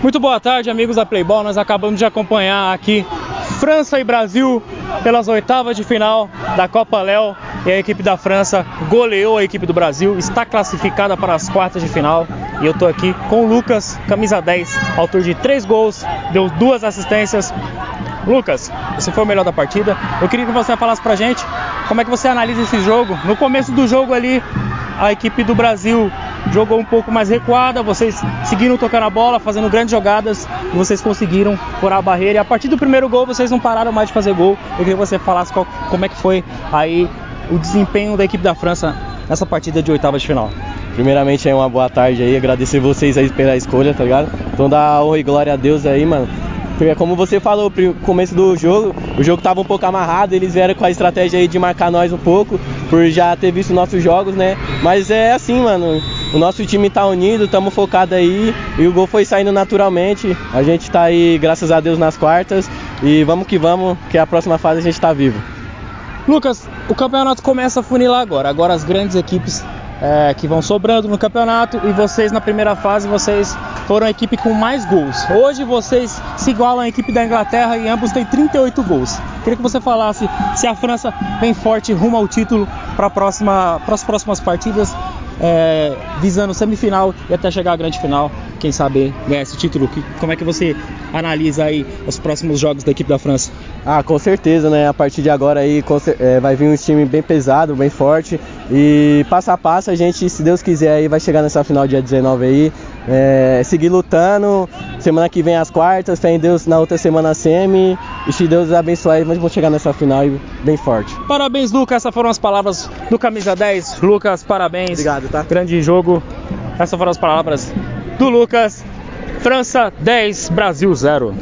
Muito boa tarde, amigos da Playball. Nós acabamos de acompanhar aqui França e Brasil pelas oitavas de final da Copa Léo. E a equipe da França goleou a equipe do Brasil, está classificada para as quartas de final. E eu estou aqui com o Lucas, camisa 10, autor de três gols, deu duas assistências. Lucas, você foi o melhor da partida. Eu queria que você falasse pra gente como é que você analisa esse jogo. No começo do jogo ali, a equipe do Brasil jogou um pouco mais recuada, vocês seguiram tocando a bola, fazendo grandes jogadas e vocês conseguiram furar a barreira. E a partir do primeiro gol, vocês não pararam mais de fazer gol. Eu queria que você falasse qual, como é que foi aí o desempenho da equipe da França nessa partida de oitava de final. Primeiramente, é uma boa tarde aí, agradecer vocês aí pela escolha, tá ligado? Então dá honra e glória a Deus aí, mano. Como você falou, no começo do jogo, o jogo tava um pouco amarrado, eles vieram com a estratégia aí de marcar nós um pouco, por já ter visto nossos jogos, né? Mas é assim, mano, o nosso time tá unido, estamos focados aí e o gol foi saindo naturalmente. A gente tá aí, graças a Deus, nas quartas e vamos que vamos, que a próxima fase a gente tá vivo. Lucas, o campeonato começa a funilar agora. Agora as grandes equipes é, que vão sobrando no campeonato e vocês na primeira fase vocês foram a equipe com mais gols. Hoje vocês se igualam à equipe da Inglaterra e ambos têm 38 gols. Queria que você falasse se a França vem forte rumo ao título para as próximas partidas, é, visando semifinal e até chegar à grande final. Quem sabe ganhar esse título. Como é que você analisa aí os próximos jogos da equipe da França? Ah, com certeza, né? A partir de agora aí é, vai vir um time bem pesado, bem forte. E passo a passo a gente, se Deus quiser, aí vai chegar nessa final dia 19 aí. É, seguir lutando. Semana que vem as quartas, fé em Deus na outra semana a semi. E se Deus abençoar, vamos chegar nessa final bem forte. Parabéns, Lucas. Essas foram as palavras do Camisa 10. Lucas, parabéns. Obrigado, tá? Grande jogo. Essas foram as palavras do Lucas. França 10, Brasil 0.